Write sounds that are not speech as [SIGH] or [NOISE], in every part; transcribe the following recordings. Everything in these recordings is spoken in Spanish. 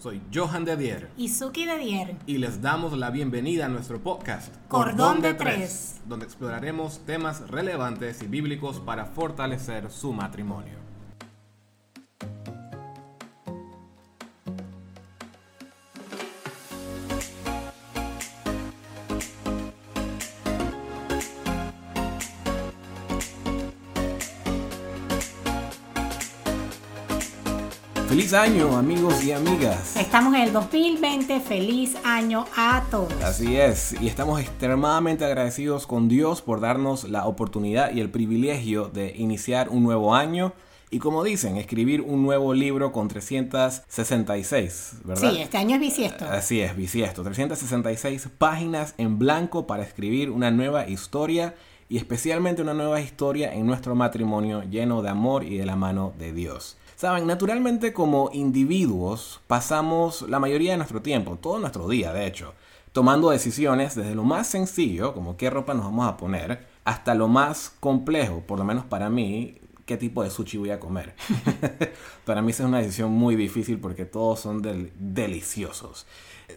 Soy Johan de Dier. Y Suki de Dier. Y les damos la bienvenida a nuestro podcast Cordón, de, Tres, donde exploraremos temas relevantes y bíblicos para fortalecer su matrimonio. Feliz año amigos y amigas. Estamos en el 2020, feliz año a todos. Así es, y estamos extremadamente agradecidos con Dios por darnos la oportunidad y el privilegio de iniciar un nuevo año. Y como dicen, escribir un nuevo libro con 366, ¿verdad? Sí, este año es bisiesto. Así es, bisiesto. 366 páginas en blanco para escribir una nueva historia y especialmente una nueva historia en nuestro matrimonio lleno de amor y de la mano de Dios. Saben, naturalmente como individuos pasamos la mayoría de nuestro tiempo, todo nuestro día de hecho, tomando decisiones desde lo más sencillo, como qué ropa nos vamos a poner, hasta lo más complejo, por lo menos para mí, qué tipo de sushi voy a comer. [LAUGHS] para mí esa es una decisión muy difícil porque todos son deliciosos.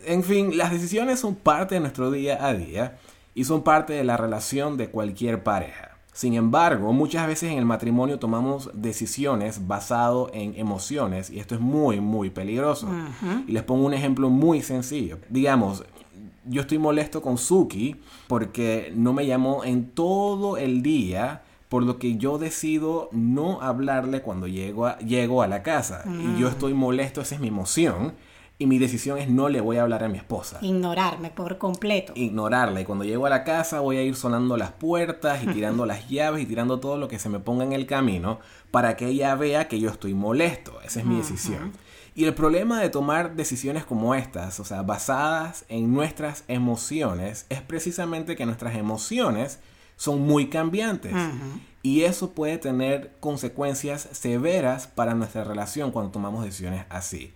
En fin, las decisiones son parte de nuestro día a día y son parte de la relación de cualquier pareja. Sin embargo, muchas veces en el matrimonio tomamos decisiones basado en emociones y esto es muy, muy peligroso. Y les pongo un ejemplo muy sencillo. Digamos, yo estoy molesto con Suki porque no me llamó en todo el día por lo que yo decido no hablarle cuando llego a, llego a la casa. Y yo mm. estoy molesto, esa es mi emoción y mi decisión es no le voy a hablar a mi esposa. Ignorarme por completo. Ignorarla. Y cuando llego a la casa voy a ir sonando las puertas y tirando las llaves y tirando todo lo que se me ponga en el camino para que ella vea que yo estoy molesto. Esa es mi decisión. Y el problema de tomar decisiones como estas, o sea, basadas en nuestras emociones, es precisamente que nuestras emociones son muy cambiantes. Y eso puede tener consecuencias severas para nuestra relación cuando tomamos decisiones así.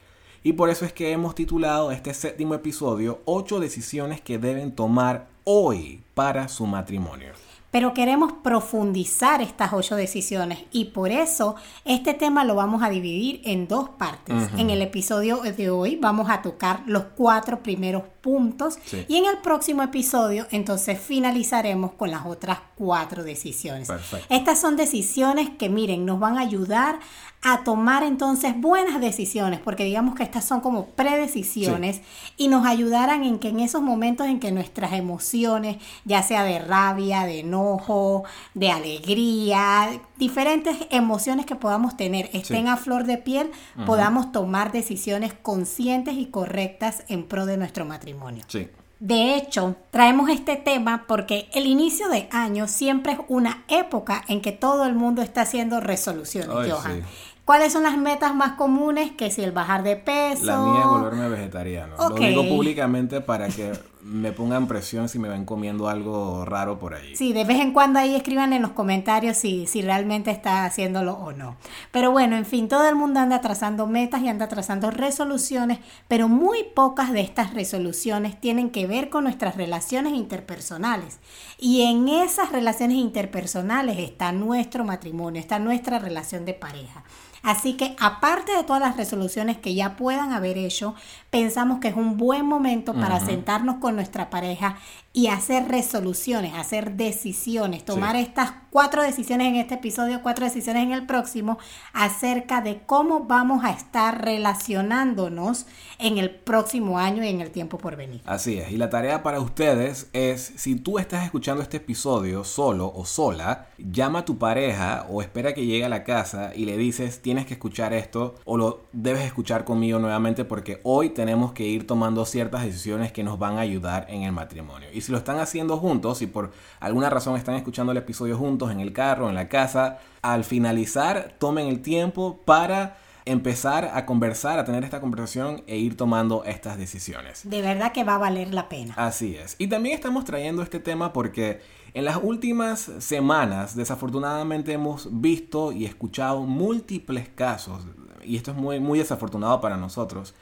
Y por eso es que hemos titulado este séptimo episodio 8 decisiones que deben tomar hoy para su matrimonio pero queremos profundizar estas ocho decisiones y por eso este tema lo vamos a dividir en dos partes. En el episodio de hoy vamos a tocar los cuatro primeros puntos y en el próximo episodio entonces finalizaremos con las otras cuatro decisiones. Estas son decisiones que miren, nos van a ayudar a tomar entonces buenas decisiones, porque digamos que estas son como predecisiones y nos ayudarán en que en esos momentos en que nuestras emociones, ya sea de rabia, de enojo, de alegría, diferentes emociones que podamos tener, estén a flor de piel, podamos tomar decisiones conscientes y correctas en pro de nuestro matrimonio. Sí. De hecho, traemos este tema porque el inicio de año siempre es una época en que todo el mundo está haciendo resoluciones, Johan. ¿Cuáles son las metas más comunes? Que si el bajar de peso. La mía es volverme vegetariano. Lo digo públicamente para que me pongan presión si me ven comiendo algo raro por ahí. Sí, de vez en cuando ahí escriban en los comentarios si, si realmente está haciéndolo o no. Pero bueno, en fin, todo el mundo anda trazando metas y anda trazando resoluciones, pero muy pocas de estas resoluciones tienen que ver con nuestras relaciones interpersonales. Y en esas relaciones interpersonales está nuestro matrimonio, está nuestra relación de pareja. Así que aparte de todas las resoluciones que ya puedan haber hecho, pensamos que es un buen momento para sentarnos con nuestra pareja y hacer resoluciones, hacer decisiones, tomar estas cuatro decisiones en este episodio, cuatro decisiones en el próximo, acerca de cómo vamos a estar relacionándonos en el próximo año y en el tiempo por venir. Así es, y la tarea para ustedes es, si tú estás escuchando este episodio solo o sola, llama a tu pareja o espera que llegue a la casa y le dices, tienes que escuchar esto o lo debes escuchar conmigo nuevamente porque hoy tenemos que ir tomando ciertas decisiones que nos van a ayudar en el matrimonio. Y si lo están haciendo juntos, y por alguna razón están escuchando el episodio juntos en el carro, en la casa, al finalizar tomen el tiempo para empezar a conversar, a tener esta conversación e ir tomando estas decisiones. De verdad que va a valer la pena. Así es. Y también estamos trayendo este tema porque en las últimas semanas desafortunadamente hemos visto y escuchado múltiples casos y esto es muy, muy desafortunado para nosotros,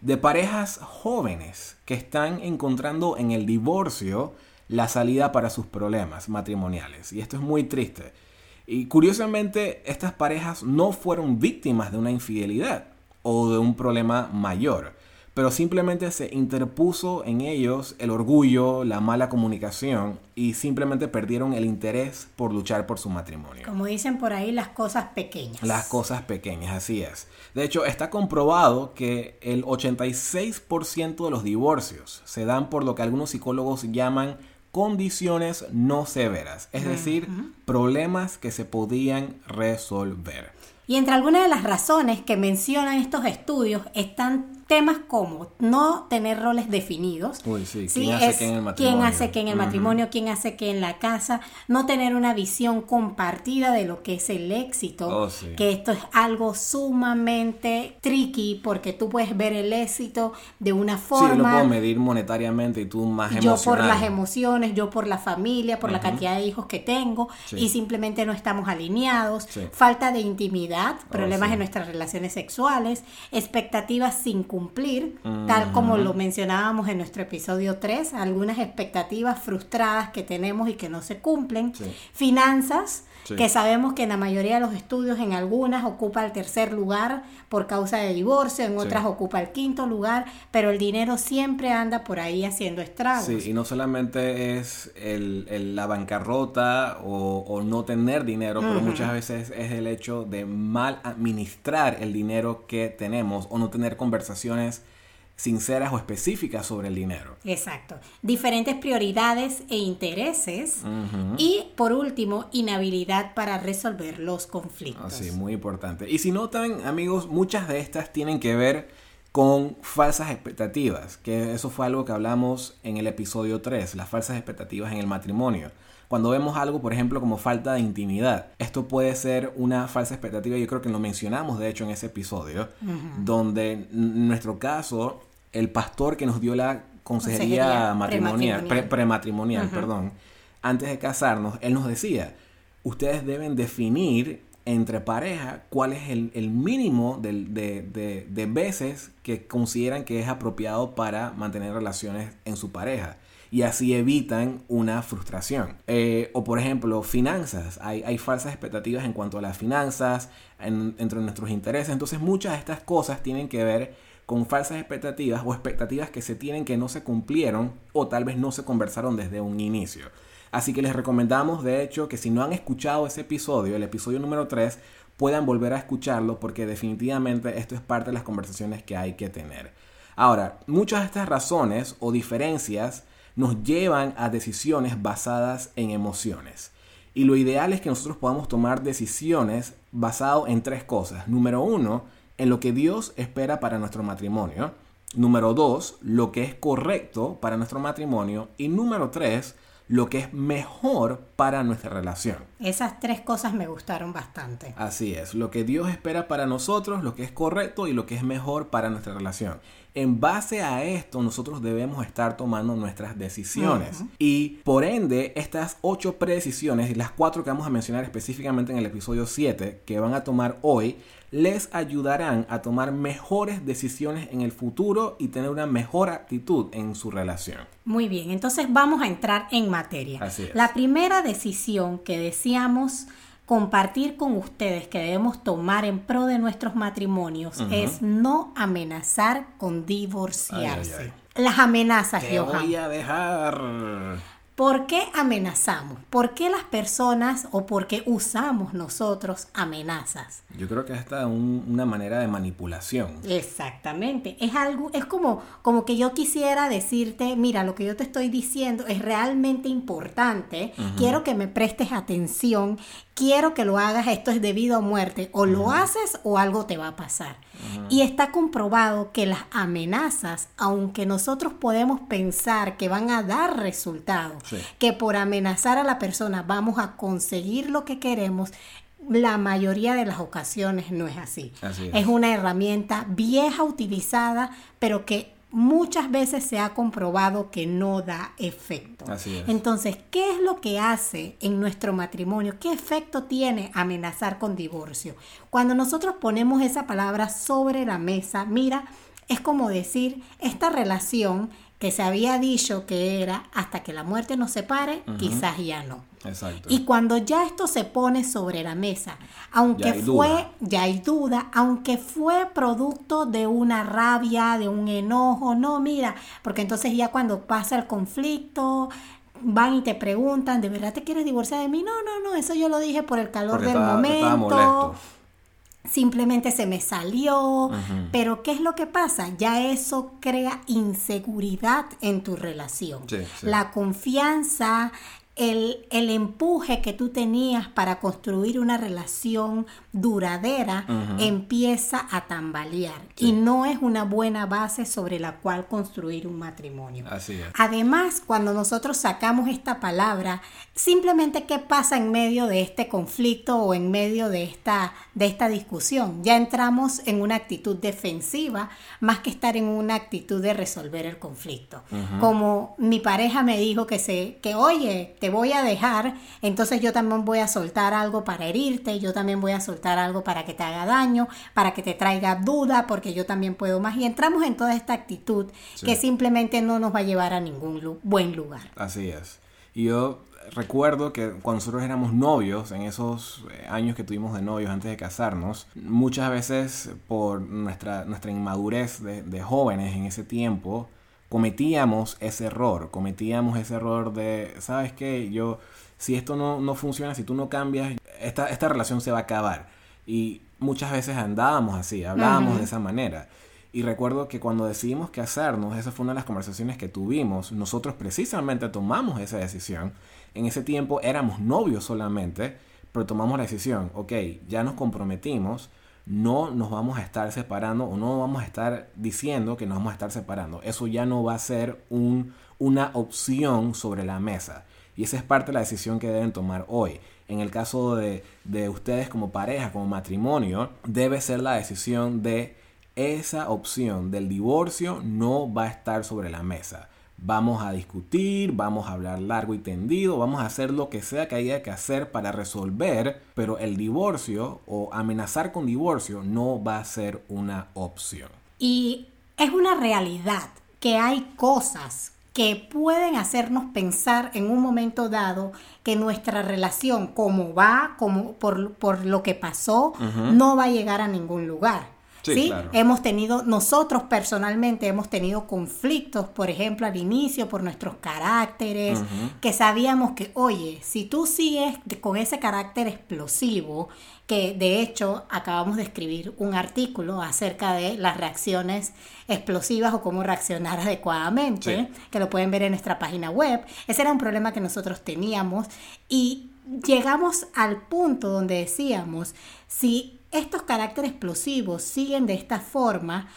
de parejas jóvenes que están encontrando en el divorcio la salida para sus problemas matrimoniales. Y esto es muy triste. Y curiosamente, estas parejas no fueron víctimas de una infidelidad o de un problema mayor pero simplemente se interpuso en ellos el orgullo, la mala comunicación y simplemente perdieron el interés por luchar por su matrimonio. Como dicen por ahí, las cosas pequeñas. Las cosas pequeñas, así es. De hecho, está comprobado que el 86% de los divorcios se dan por lo que algunos psicólogos llaman condiciones no severas, es decir, problemas que se podían resolver. Y entre algunas de las razones que mencionan estos estudios están temas como no tener roles definidos. Uy, sí. ¿Quién hace qué en el matrimonio? ¿Quién hace qué en el matrimonio? ¿Quién hace qué en la casa? No tener una visión compartida de lo que es el éxito. Oh, que esto es algo sumamente tricky porque tú puedes ver el éxito de una forma. Sí, yo lo puedo medir monetariamente y tú más emocional. Yo por las emociones, yo por la familia, por la cantidad de hijos que tengo y simplemente no estamos alineados. Falta de intimidad, oh, problemas en nuestras relaciones sexuales, expectativas sin cumplir, tal como lo mencionábamos en nuestro episodio 3, algunas expectativas frustradas que tenemos y que no se cumplen, finanzas, que sabemos que en la mayoría de los estudios, en algunas ocupa el tercer lugar por causa de divorcio, en otras ocupa el quinto lugar, pero el dinero siempre anda por ahí haciendo estragos. Sí, y no solamente es el, la bancarrota o, no tener dinero, pero muchas veces es el hecho de mal administrar el dinero que tenemos o no tener conversaciones sinceras o específicas sobre el dinero. Exacto. Diferentes prioridades e intereses. Y por último, inhabilidad para resolver los conflictos. Así, muy importante. Y si notan, amigos, muchas de estas tienen que ver con falsas expectativas, que eso fue algo que hablamos en el episodio 3, las falsas expectativas en el matrimonio. Cuando vemos algo, por ejemplo, como falta de intimidad, esto puede ser una falsa expectativa, yo creo que lo mencionamos de hecho en ese episodio, donde en nuestro caso, el pastor que nos dio la consejería, matrimonial, prematrimonial, perdón, antes de casarnos, él nos decía, ustedes deben definir entre pareja cuál es el, mínimo de, de, veces que consideran que es apropiado para mantener relaciones en su pareja y así evitan una frustración. Eh, o por ejemplo, finanzas. Hay, hay, falsas expectativas en cuanto a las finanzas, entre nuestros intereses. Entonces muchas de estas cosas tienen que ver con falsas expectativas o expectativas que se tienen que no se cumplieron o tal vez no se conversaron desde un inicio. Así que les recomendamos, de hecho, que si no han escuchado ese episodio, el episodio número 3, puedan volver a escucharlo porque definitivamente esto es parte de las conversaciones que hay que tener. Ahora, muchas de estas razones o diferencias nos llevan a decisiones basadas en emociones. Y lo ideal es que nosotros podamos tomar decisiones basadas en tres cosas. Número uno, en lo que Dios espera para nuestro matrimonio. Número dos, lo que es correcto para nuestro matrimonio. Y número tres, lo que es mejor para nuestra relación. Esas tres cosas me gustaron bastante. Así es, lo que Dios espera para nosotros, lo que es correcto y lo que es mejor para nuestra relación. En base a esto, nosotros debemos estar tomando nuestras decisiones. Y por ende, estas ocho predecisiones y las cuatro que vamos a mencionar específicamente en el episodio 7 que van a tomar hoy, les ayudarán a tomar mejores decisiones en el futuro y tener una mejor actitud en su relación. Muy bien, entonces vamos a entrar en materia. La primera decisión que decíamos compartir con ustedes que debemos tomar en pro de nuestros matrimonios es no amenazar con divorciarse. Las amenazas, Te voy a dejar. ¿Por qué amenazamos? ¿Por qué las personas o por qué usamos nosotros amenazas? Yo creo que esta es una manera de manipulación. Exactamente. Es algo, es como, como que yo quisiera decirte, mira, lo que yo te estoy diciendo es realmente importante. Quiero que me prestes atención. Quiero que lo hagas. Esto es debido a muerte. O lo haces o algo te va a pasar. Y está comprobado que las amenazas, aunque nosotros podemos pensar que van a dar resultados, que por amenazar a la persona vamos a conseguir lo que queremos, la mayoría de las ocasiones no es así. es. una herramienta vieja utilizada, pero que muchas veces se ha comprobado que no da efecto. Entonces, ¿qué es lo que hace en nuestro matrimonio? ¿Qué efecto tiene amenazar con divorcio? Cuando nosotros ponemos esa palabra sobre la mesa, mira, es como decir, esta relación que se había dicho que era hasta que la muerte nos separe, quizás ya no. Exacto. Y cuando ya esto se pone sobre la mesa, aunque Ya fue, duda. ya hay duda, aunque fue producto de una rabia, de un enojo, no, mira, porque entonces ya cuando pasa el conflicto, van y te preguntan, ¿de verdad te quieres divorciar de mí? No, no, no, eso yo lo dije por el calor Porque del estaba momento. Simplemente se me salió, pero ¿qué es lo que pasa? Ya eso crea inseguridad en tu relación. Sí, sí. La confianza, el, el empuje que tú tenías para construir una relación duradera empieza a tambalear Sí. y no es una buena base sobre la cual construir un matrimonio. Así es. Además, cuando nosotros sacamos esta palabra, simplemente qué pasa en medio de este conflicto o en medio de esta, de esta discusión. Ya entramos en una actitud defensiva más que estar en una actitud de resolver el conflicto. Como mi pareja me dijo que, se, que, oye, te voy a dejar, entonces yo también voy a soltar algo para herirte, yo también voy a soltar algo para que te haga daño, para que te traiga duda, porque yo también puedo más. Y entramos en toda esta actitud Sí. que simplemente no nos va a llevar a ningún lu- buen lugar. Así es. Y yo recuerdo que cuando nosotros éramos novios, en esos eh, años que tuvimos de novios antes de casarnos, muchas veces por nuestra, nuestra inmadurez de, de jóvenes en ese tiempo, cometíamos ese error, cometíamos ese error de, ¿sabes qué? Yo, si esto no, no funciona, si tú no cambias, esta, esta relación se va a acabar. Y muchas veces andábamos así, hablábamos de esa manera. Y recuerdo que cuando decidimos casarnos, esa fue una de las conversaciones que tuvimos. Nosotros precisamente tomamos esa decisión. En ese tiempo éramos novios solamente, pero tomamos la decisión, ok, ya nos comprometimos, no nos vamos a estar separando o no vamos a estar diciendo que nos vamos a estar separando. Eso ya no va a ser un, una opción sobre la mesa. Y esa es parte de la decisión que deben tomar hoy. En el caso de, de ustedes como pareja, como matrimonio, debe ser la decisión de esa opción del divorcio no va a estar sobre la mesa. Vamos a discutir, vamos a hablar largo y tendido, vamos a hacer lo que sea que haya que hacer para resolver, pero el divorcio o amenazar con divorcio no va a ser una opción. Y es una realidad que hay cosas que pueden hacernos pensar en un momento dado que nuestra relación, como va, como por, por lo que pasó, no va a llegar a ningún lugar. Sí, ¿sí? claro. Hemos tenido, nosotros personalmente hemos tenido conflictos, por ejemplo, al inicio por nuestros caracteres, que sabíamos que, oye, si tú sigues con ese carácter explosivo, que de hecho acabamos de escribir un artículo acerca de las reacciones explosivas o cómo reaccionar adecuadamente, Sí. que lo pueden ver en nuestra página web. Ese era un problema que nosotros teníamos y llegamos al punto donde decíamos, si estos caracteres explosivos siguen de esta forma,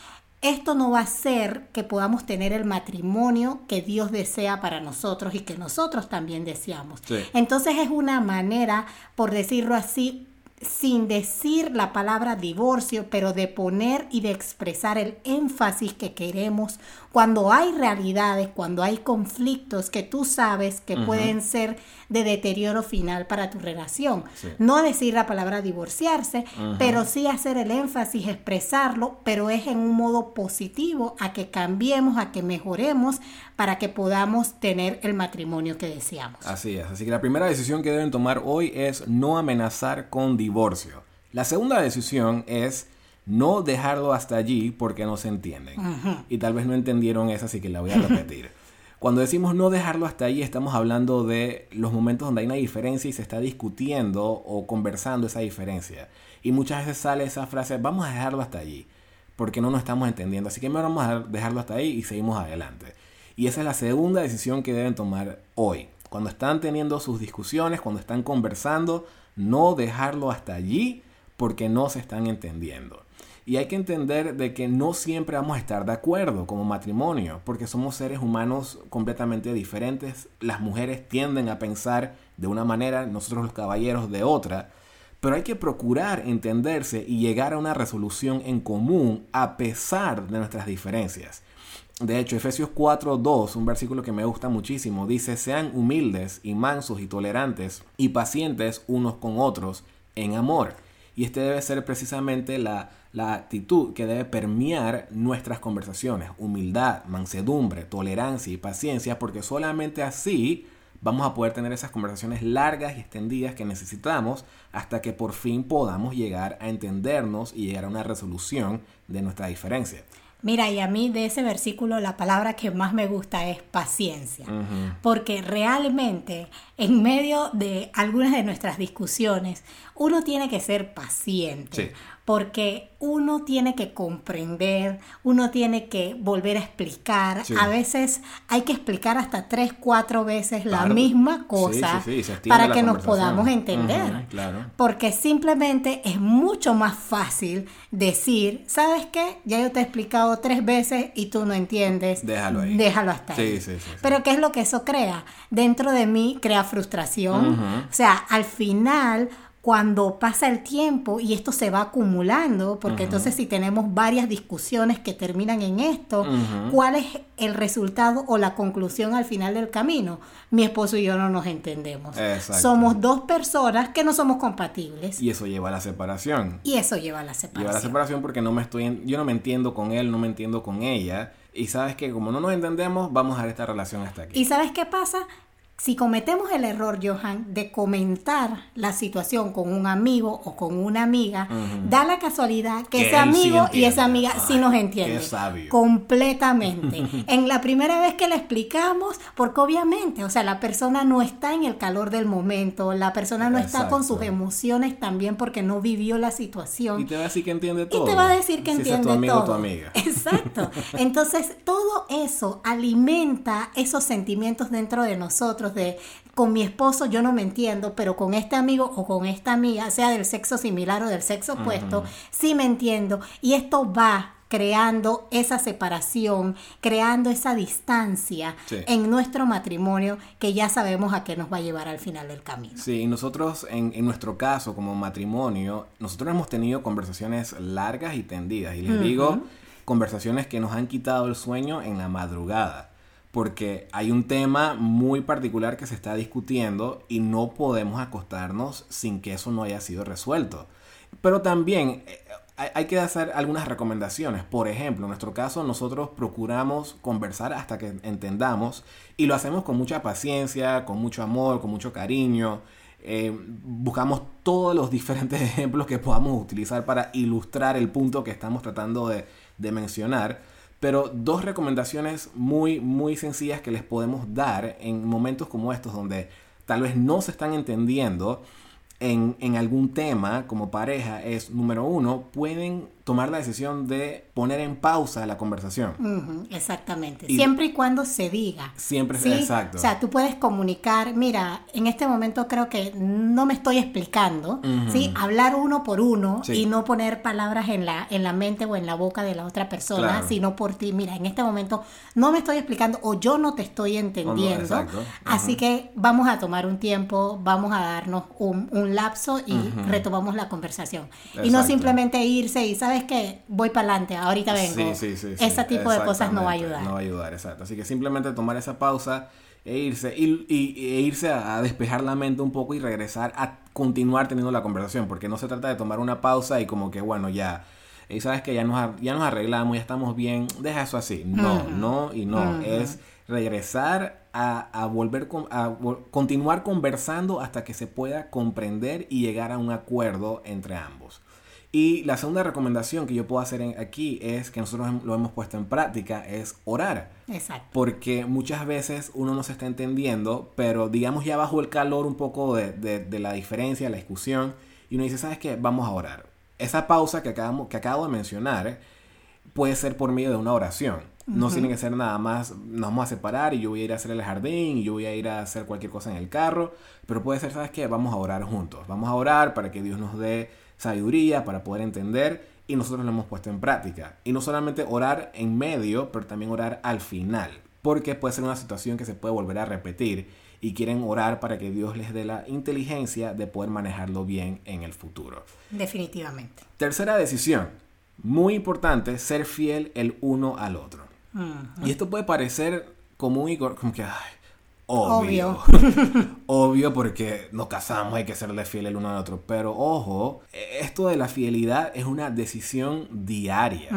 esto no va a hacer que podamos tener el matrimonio que Dios desea para nosotros y que nosotros también deseamos. Sí. Entonces es una manera, por decirlo así, sin decir la palabra divorcio, pero de poner y de expresar el énfasis que queremos cuando hay realidades, cuando hay conflictos que tú sabes que pueden ser de deterioro final para tu relación. Sí. No decir la palabra divorciarse, pero sí hacer el énfasis, expresarlo, pero es en un modo positivo a que cambiemos, a que mejoremos para que podamos tener el matrimonio que deseamos. Así es. Así que la primera decisión que deben tomar hoy es no amenazar con divorcio. La segunda decisión es no dejarlo hasta allí porque no se entienden. Y tal vez no entendieron esa, así que la voy a repetir. Cuando decimos no dejarlo hasta allí, estamos hablando de los momentos donde hay una diferencia y se está discutiendo o conversando esa diferencia. Y muchas veces sale esa frase, vamos a dejarlo hasta allí, porque no nos estamos entendiendo. Así que mejor vamos a dejarlo hasta ahí y seguimos adelante. Y esa es la segunda decisión que deben tomar hoy. Cuando están teniendo sus discusiones, cuando están conversando, no dejarlo hasta allí porque no se están entendiendo. Y hay que entender de que no siempre vamos a estar de acuerdo como matrimonio, porque somos seres humanos completamente diferentes. Las mujeres tienden a pensar de una manera, nosotros los caballeros de otra. Pero hay que procurar entenderse y llegar a una resolución en común a pesar de nuestras diferencias. De hecho, Efesios 4:2, un versículo que me gusta muchísimo, dice, sean humildes y mansos y tolerantes y pacientes unos con otros en amor. Y este debe ser precisamente la, la actitud que debe permear nuestras conversaciones. Humildad, mansedumbre, tolerancia y paciencia, porque solamente así vamos a poder tener esas conversaciones largas y extendidas que necesitamos hasta que por fin podamos llegar a entendernos y llegar a una resolución de nuestra diferencia. Mira, y a mí de ese versículo la palabra que más me gusta es paciencia, porque realmente en medio de algunas de nuestras discusiones uno tiene que ser paciente, porque uno tiene que comprender, uno tiene que volver a explicar. A veces hay que explicar hasta tres, cuatro veces la misma cosa para que nos podamos entender. Porque simplemente es mucho más fácil decir, ¿sabes qué? Ya yo te he explicado tres veces y tú no entiendes. Déjalo ahí. Déjalo hasta ahí. Pero ¿qué es lo que eso crea? Dentro de mí crea frustración. O sea, al final cuando pasa el tiempo y esto se va acumulando, porque entonces si tenemos varias discusiones que terminan en esto, ¿cuál es el resultado o la conclusión al final del camino? Mi esposo y yo no nos entendemos. Somos dos personas que no somos compatibles. Y eso lleva a la separación. Y eso lleva a la separación. Lleva a la separación porque no me estoy, yo no me entiendo con él, no me entiendo con ella. Y sabes que como no nos entendemos, vamos a dar esta relación hasta aquí. ¿Y sabes qué pasa? Si cometemos el error, Johan, de comentar la situación con un amigo o con una amiga, da la casualidad que, ese amigo y esa amiga sí nos entienden. Completamente. [LAUGHS] en la primera vez que le explicamos, porque obviamente, o sea, la persona no está en el calor del momento, la persona no está con sus emociones también porque no vivió la situación. Y te va a decir que entiende todo. Y te va a decir que entiende es tu amigo todo. O tu amiga. [LAUGHS] Exacto. Entonces, todo eso alimenta esos sentimientos dentro de nosotros de con mi esposo yo no me entiendo, pero con este amigo o con esta amiga, sea del sexo similar o del sexo opuesto, sí me entiendo. Y esto va creando esa separación, creando esa distancia en nuestro matrimonio que ya sabemos a qué nos va a llevar al final del camino. Sí, y nosotros en, en nuestro caso como matrimonio, nosotros hemos tenido conversaciones largas y tendidas, y les digo, conversaciones que nos han quitado el sueño en la madrugada porque hay un tema muy particular que se está discutiendo y no podemos acostarnos sin que eso no haya sido resuelto. Pero también eh, hay que hacer algunas recomendaciones. Por ejemplo, en nuestro caso nosotros procuramos conversar hasta que entendamos y lo hacemos con mucha paciencia, con mucho amor, con mucho cariño. Eh, buscamos todos los [LAUGHS] diferentes ejemplos que podamos utilizar para ilustrar el punto que estamos tratando de, de mencionar pero dos recomendaciones muy, muy sencillas que les podemos dar en momentos como estos donde tal vez no se están entendiendo en, en algún tema como pareja es, número uno, pueden tomar la decisión de poner en pausa la conversación. exactamente. siempre y cuando se diga. Siempre, exacto. O sea, tú puedes comunicar, mira, en este momento creo que no me estoy explicando, ¿sí? Hablar uno por uno y no poner palabras en la, en la mente o en la boca de la otra persona, sino por ti. Mira, en este momento no me estoy explicando o yo no te estoy entendiendo. Así que vamos a tomar un tiempo, vamos a darnos un, un lapso y retomamos la conversación. Y no simplemente irse y, ¿sabes? Es que voy para adelante, ahorita vengo. Sí, sí, sí, Ese tipo de cosas no va a ayudar. No va a ayudar, exacto. Así que simplemente tomar esa pausa e irse, y, e irse a, despejar la mente un poco y regresar a continuar teniendo la conversación, porque no se trata de tomar una pausa y como que, bueno, ya, y sabes que ya nos, ya nos arreglamos, ya estamos bien, deja eso así. No, no y no. Es regresar a, a volver a continuar conversando hasta que se pueda comprender y llegar a un acuerdo entre ambos. Y la segunda recomendación que yo puedo hacer aquí es que nosotros lo hemos puesto en práctica, es orar. Exacto. Porque muchas veces uno no se está entendiendo, pero digamos ya bajo el calor un poco de, de, la diferencia, la discusión, y uno dice, ¿sabes qué? Vamos a orar. Esa pausa que, acabamos, que acabo de mencionar puede ser por medio de una oración. No tiene que ser nada más, nos vamos a separar y yo voy a ir a hacer el jardín y yo voy a ir a hacer cualquier cosa en el carro, pero puede ser, ¿sabes qué? Vamos a orar juntos. Vamos a orar para que Dios nos dé sabiduría para poder entender y nosotros lo hemos puesto en práctica. Y no solamente orar en medio, pero también orar al final, porque puede ser una situación que se puede volver a repetir y quieren orar para que Dios les dé la inteligencia de poder manejarlo bien en el futuro. Definitivamente. Tercera decisión, muy importante, ser fiel el uno al otro. Y esto puede parecer común y como que, Obvio. [LAUGHS] Obvio. porque nos casamos, hay que serle fiel el uno al otro. Pero ojo, esto de la fidelidad es una decisión diaria.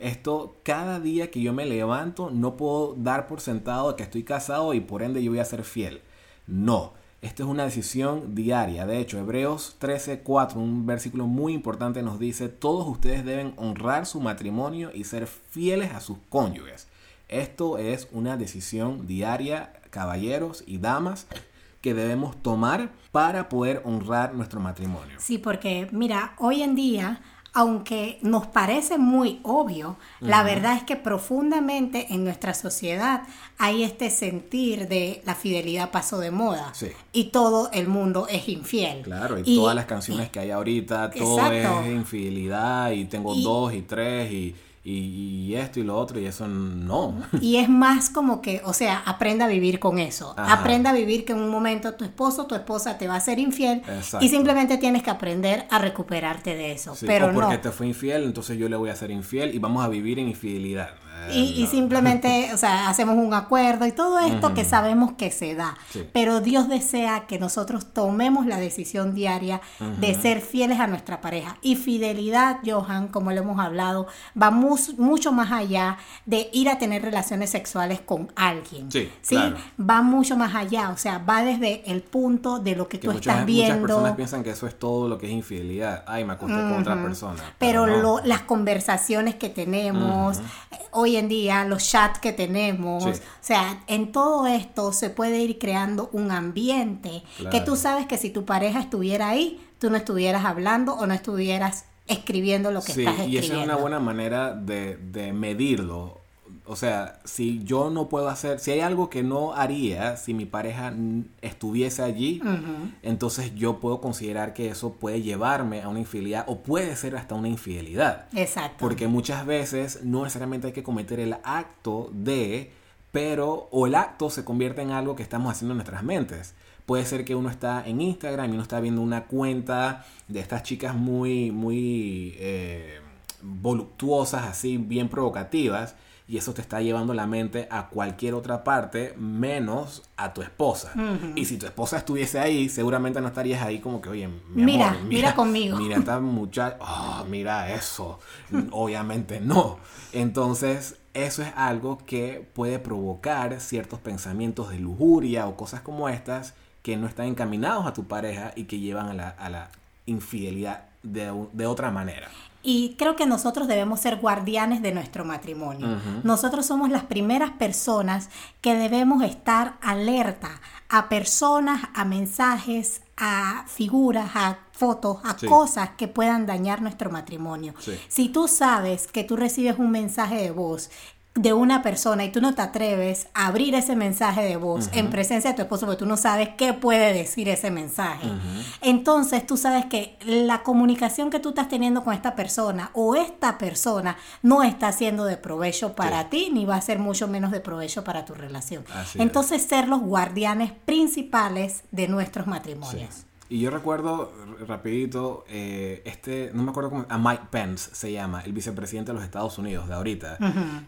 Esto, cada día que yo me levanto, no puedo dar por sentado que estoy casado y por ende yo voy a ser fiel. No. Esto es una decisión diaria. De hecho, Hebreos 13:4, un versículo muy importante, nos dice, todos ustedes deben honrar su matrimonio y ser fieles a sus cónyuges. Esto es una decisión diaria caballeros y damas que debemos tomar para poder honrar nuestro matrimonio. Sí, porque mira, hoy en día, aunque nos parece muy obvio, la verdad es que profundamente en nuestra sociedad hay este sentir de la fidelidad pasó de moda y todo el mundo es infiel. Claro, y, todas las canciones que hay ahorita, todo es infidelidad y tengo dos y tres y y, esto y lo otro y eso no. [LAUGHS] Y es más como que, o sea, aprenda a vivir con eso. Aprenda a vivir que en un momento tu esposo tu esposa te va a ser infiel y simplemente tienes que aprender a recuperarte de eso. Pero o porque te fue infiel, entonces yo le voy a ser infiel y vamos a vivir en infidelidad. Y, simplemente, o sea, hacemos un acuerdo y todo esto que sabemos que se da. Pero Dios desea que nosotros tomemos la decisión diaria de ser fieles a nuestra pareja. Y fidelidad, Johan, como lo hemos hablado, va mucho más allá de ir a tener relaciones sexuales con alguien. Sí, va mucho más allá. O sea, va desde el punto de lo que, tú estás viendo. Muchas personas piensan que eso es todo lo que es infidelidad. Ay, me acosté con otra persona. Pero, las conversaciones que tenemos, hoy en día, los chats que tenemos, o sea, en todo esto se puede ir creando un ambiente que tú sabes que si tu pareja estuviera ahí, tú no estuvieras hablando o no estuvieras escribiendo lo que estás escribiendo. Y esa es una buena manera de, de medirlo o sea, si yo no puedo hacer, si hay algo que no haría si mi pareja estuviese allí, entonces yo puedo considerar que eso puede llevarme a una infidelidad o puede ser hasta una infidelidad. Exacto. Porque muchas veces no necesariamente hay que cometer el acto de, pero, o el acto se convierte en algo que estamos haciendo en nuestras mentes. Puede ser que uno está en Instagram y uno está viendo una cuenta de estas chicas muy, muy eh, voluptuosas, así, bien provocativas y eso te está llevando la mente a cualquier otra parte menos a tu esposa. Y si tu esposa estuviese ahí, seguramente no estarías ahí como que, oye, mi mira, amor, mira, mira conmigo. Mira esta muchacha, oh, mira eso. Obviamente no. Entonces, eso es algo que puede provocar ciertos pensamientos de lujuria o cosas como estas que no están encaminados a tu pareja y que llevan a la, a la infidelidad de, de otra manera. Y creo que nosotros debemos ser guardianes de nuestro matrimonio. Nosotros somos las primeras personas que debemos estar alerta a personas, a mensajes, a figuras, a fotos, a cosas que puedan dañar nuestro matrimonio. Si tú sabes que tú recibes un mensaje de voz de una persona y tú no te atreves a abrir ese mensaje de voz en presencia de tu esposo porque tú no sabes qué puede decir ese mensaje. Entonces tú sabes que la comunicación que tú estás teniendo con esta persona o esta persona no está siendo de provecho para ti ni va a ser mucho menos de provecho para tu relación. Entonces ser los guardianes principales de nuestros matrimonios. Y yo recuerdo, rapidito, eh, este, no me acuerdo cómo, a Mike Pence se llama, el vicepresidente de los Estados Unidos de ahorita.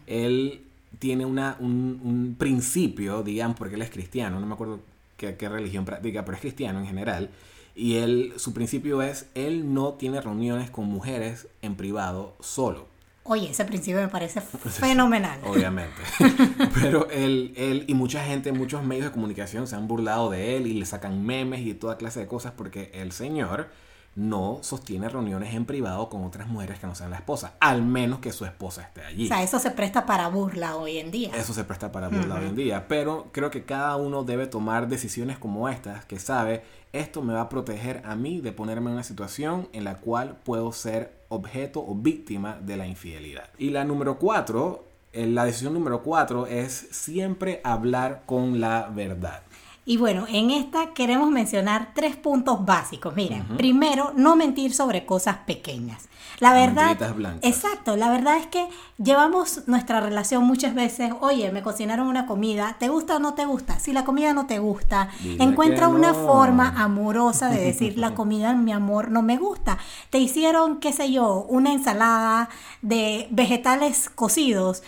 Él tiene una, un, un, principio, digamos, porque él es cristiano, no me acuerdo qué, qué religión practica, pero es cristiano en general. Y él, su principio es, él no tiene reuniones con mujeres en privado solo. Oye, ese principio me parece [LAUGHS] fenomenal. Obviamente. [LAUGHS] Pero él, él y mucha gente, muchos medios de comunicación se han burlado de él y le sacan memes y toda clase de cosas porque el señor no sostiene reuniones en privado con otras mujeres que no sean la esposa, al menos que su esposa esté allí. O sea, eso se presta para burla hoy en día. Eso se presta para burla hoy en día, pero creo que cada uno debe tomar decisiones como estas, que sabe, esto me va a proteger a mí de ponerme en una situación en la cual puedo ser objeto o víctima de la infidelidad. Y la número cuatro, eh, la decisión número cuatro es siempre hablar con la verdad. Y bueno, en esta queremos mencionar tres puntos básicos. Miren, primero, no mentir sobre cosas pequeñas. La verdad, exacto, la verdad es que llevamos nuestra relación muchas veces, oye, me cocinaron una comida, ¿te gusta o no te gusta? Si la comida no te gusta, encuentra una forma amorosa de [LAUGHS] decir, la comida, mi amor, no me gusta. Te hicieron, qué sé yo, una ensalada de vegetales cocidos.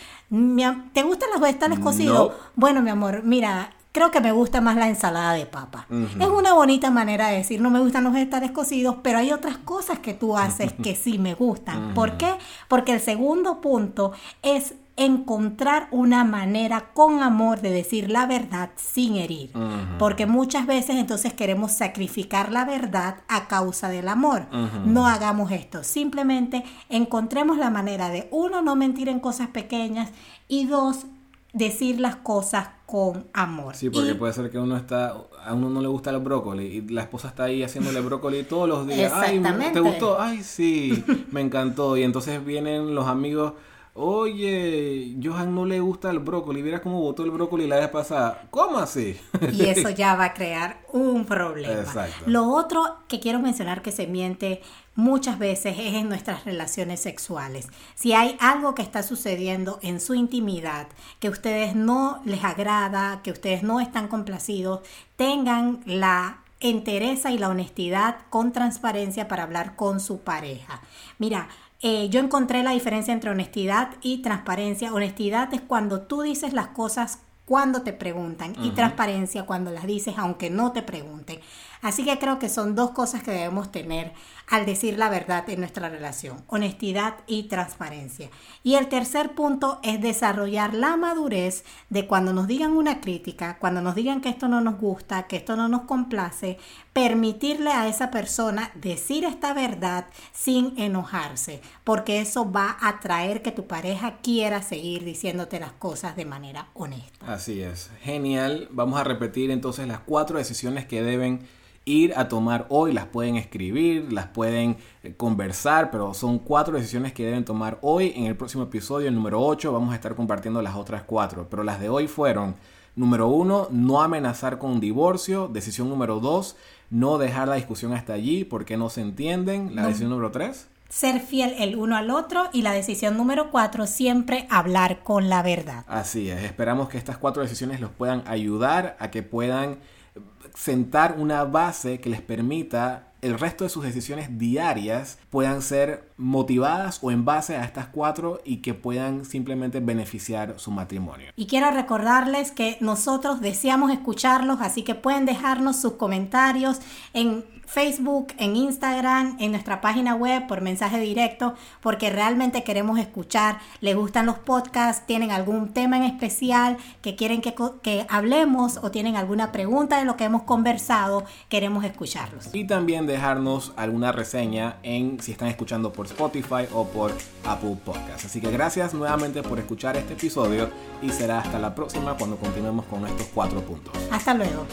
¿Te gustan los vegetales cocidos? Bueno, mi amor, mira, creo que me gusta más la ensalada de papa. Es una bonita manera de decir, no me gustan los vegetales cocidos, pero hay otras cosas que tú haces que sí me gustan. ¿Por qué? Porque el segundo punto es encontrar una manera con amor de decir la verdad sin herir. Porque muchas veces entonces queremos sacrificar la verdad a causa del amor. No hagamos esto. Simplemente encontremos la manera de, uno, no mentir en cosas pequeñas y dos, decir las cosas con amor. Sí, porque puede ser que uno está, a uno no le gusta el brócoli y la esposa está ahí haciéndole brócoli todos los días. Ay, ¿te gustó? Ay, sí, me encantó. Y entonces vienen los amigos Oye, Johan no le gusta el brócoli. Mira cómo botó el brócoli la vez pasada. ¿Cómo así? Y eso ya va a crear un problema. Exacto. Lo otro que quiero mencionar que se miente muchas veces es en nuestras relaciones sexuales. Si hay algo que está sucediendo en su intimidad que a ustedes no les agrada, que ustedes no están complacidos, tengan la entereza y la honestidad con transparencia para hablar con su pareja. Mira, eh, yo encontré la diferencia entre honestidad y transparencia. Honestidad es cuando tú dices las cosas cuando te preguntan y transparencia cuando las dices aunque no te pregunten. Así que creo que son dos cosas que debemos tener al decir la verdad en nuestra relación, honestidad y transparencia. Y el tercer punto es desarrollar la madurez de cuando nos digan una crítica, cuando nos digan que esto no nos gusta, que esto no nos complace, permitirle a esa persona decir esta verdad sin enojarse, porque eso va a traer que tu pareja quiera seguir diciéndote las cosas de manera honesta. Así es, genial. Vamos a repetir entonces las cuatro decisiones que deben ir a tomar hoy, las pueden escribir, las pueden eh, conversar, pero son cuatro decisiones que deben tomar hoy. En el próximo episodio, el número 8, vamos a estar compartiendo las otras cuatro, pero las de hoy fueron, número uno, no amenazar con un divorcio, decisión número dos, no dejar la discusión hasta allí porque no se entienden, la decisión número tres. Ser fiel el uno al otro y la decisión número cuatro, siempre hablar con la verdad. Así es, esperamos que estas cuatro decisiones los puedan ayudar a que puedan sentar una base que les permita el resto de sus decisiones diarias puedan ser motivadas o en base a estas cuatro y que puedan simplemente beneficiar su matrimonio. Y quiero recordarles que nosotros deseamos escucharlos, así que pueden dejarnos sus comentarios en Facebook, en Instagram, en nuestra página web por mensaje directo, porque realmente queremos escuchar. ¿Les gustan los podcasts? ¿Tienen algún tema en especial que quieren que, que hablemos o tienen alguna pregunta de lo que hemos conversado? Queremos escucharlos. Y también dejarnos alguna reseña en si están escuchando por Spotify o por Apple Podcasts. Así que gracias nuevamente por escuchar este episodio y será hasta la próxima cuando continuemos con estos cuatro puntos. Hasta luego.